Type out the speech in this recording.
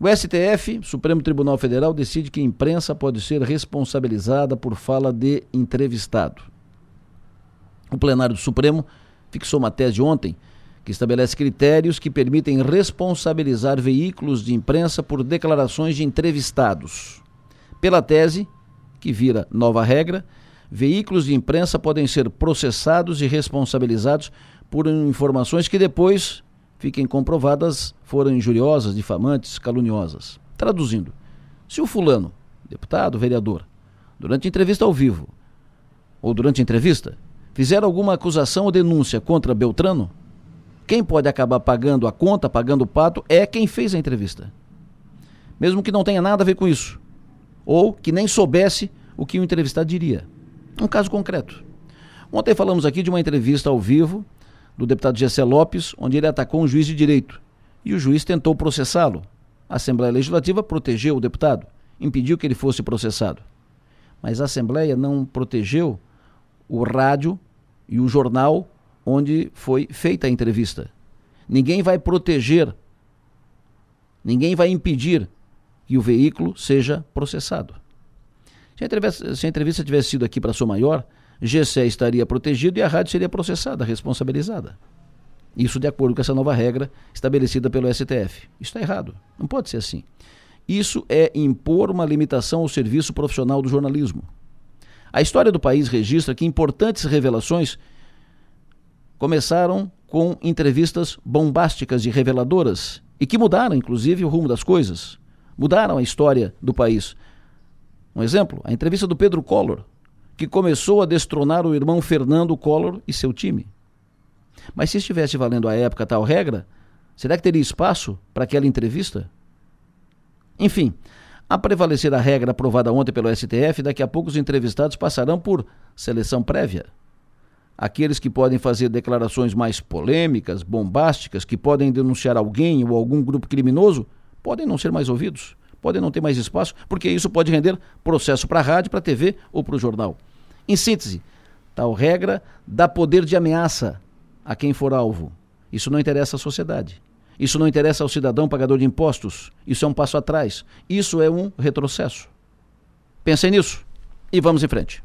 O STF, Supremo Tribunal Federal, decide que a imprensa pode ser responsabilizada por fala de entrevistado. O plenário do Supremo fixou uma tese ontem que estabelece critérios que permitem responsabilizar veículos de imprensa por declarações de entrevistados. Pela tese, que vira nova regra, veículos de imprensa podem ser processados e responsabilizados por informações que depois fiquem comprovadas foram injuriosas, difamantes, caluniosas. Traduzindo, se o fulano, deputado, vereador, durante entrevista ao vivo ou durante entrevista, fizer alguma acusação ou denúncia contra Beltrano, quem pode acabar pagando a conta, pagando o pato, é quem fez a entrevista. Mesmo que não tenha nada a ver com isso. Ou que nem soubesse o que o entrevistado diria. Um caso concreto. Ontem falamos aqui de uma entrevista ao vivo do deputado Gessé Lopes, onde ele atacou um juiz de direito. E o juiz tentou processá-lo. A Assembleia Legislativa protegeu o deputado, impediu que ele fosse processado. Mas a Assembleia não protegeu o rádio e o jornal onde foi feita a entrevista. Ninguém vai proteger, ninguém vai impedir que o veículo seja processado. Se a entrevista, se a entrevista tivesse sido aqui para Sou Maior, GC estaria protegido e a rádio seria processada, responsabilizada. Isso de acordo com essa nova regra estabelecida pelo STF. Isso está errado. Não pode ser assim. Isso é impor uma limitação ao serviço profissional do jornalismo. A história do país registra que importantes revelações começaram com entrevistas bombásticas e reveladoras e que mudaram, inclusive, o rumo das coisas. Mudaram a história do país. Um exemplo, a entrevista do Pedro Collor, que começou a destronar o irmão Fernando Collor e seu time. Mas se estivesse valendo à época tal regra, será que teria espaço para aquela entrevista? Enfim, a prevalecer a regra aprovada ontem pelo STF, daqui a pouco os entrevistados passarão por seleção prévia. Aqueles que podem fazer declarações mais polêmicas, bombásticas, que podem denunciar alguém ou algum grupo criminoso, podem não ser mais ouvidos, podem não ter mais espaço, porque isso pode render processo para a rádio, para a TV ou para o jornal. Em síntese, tal regra dá poder de ameaça a quem for alvo. Isso não interessa à sociedade. Isso não interessa ao cidadão pagador de impostos. Isso é um passo atrás. Isso é um retrocesso. Pensem nisso e vamos em frente.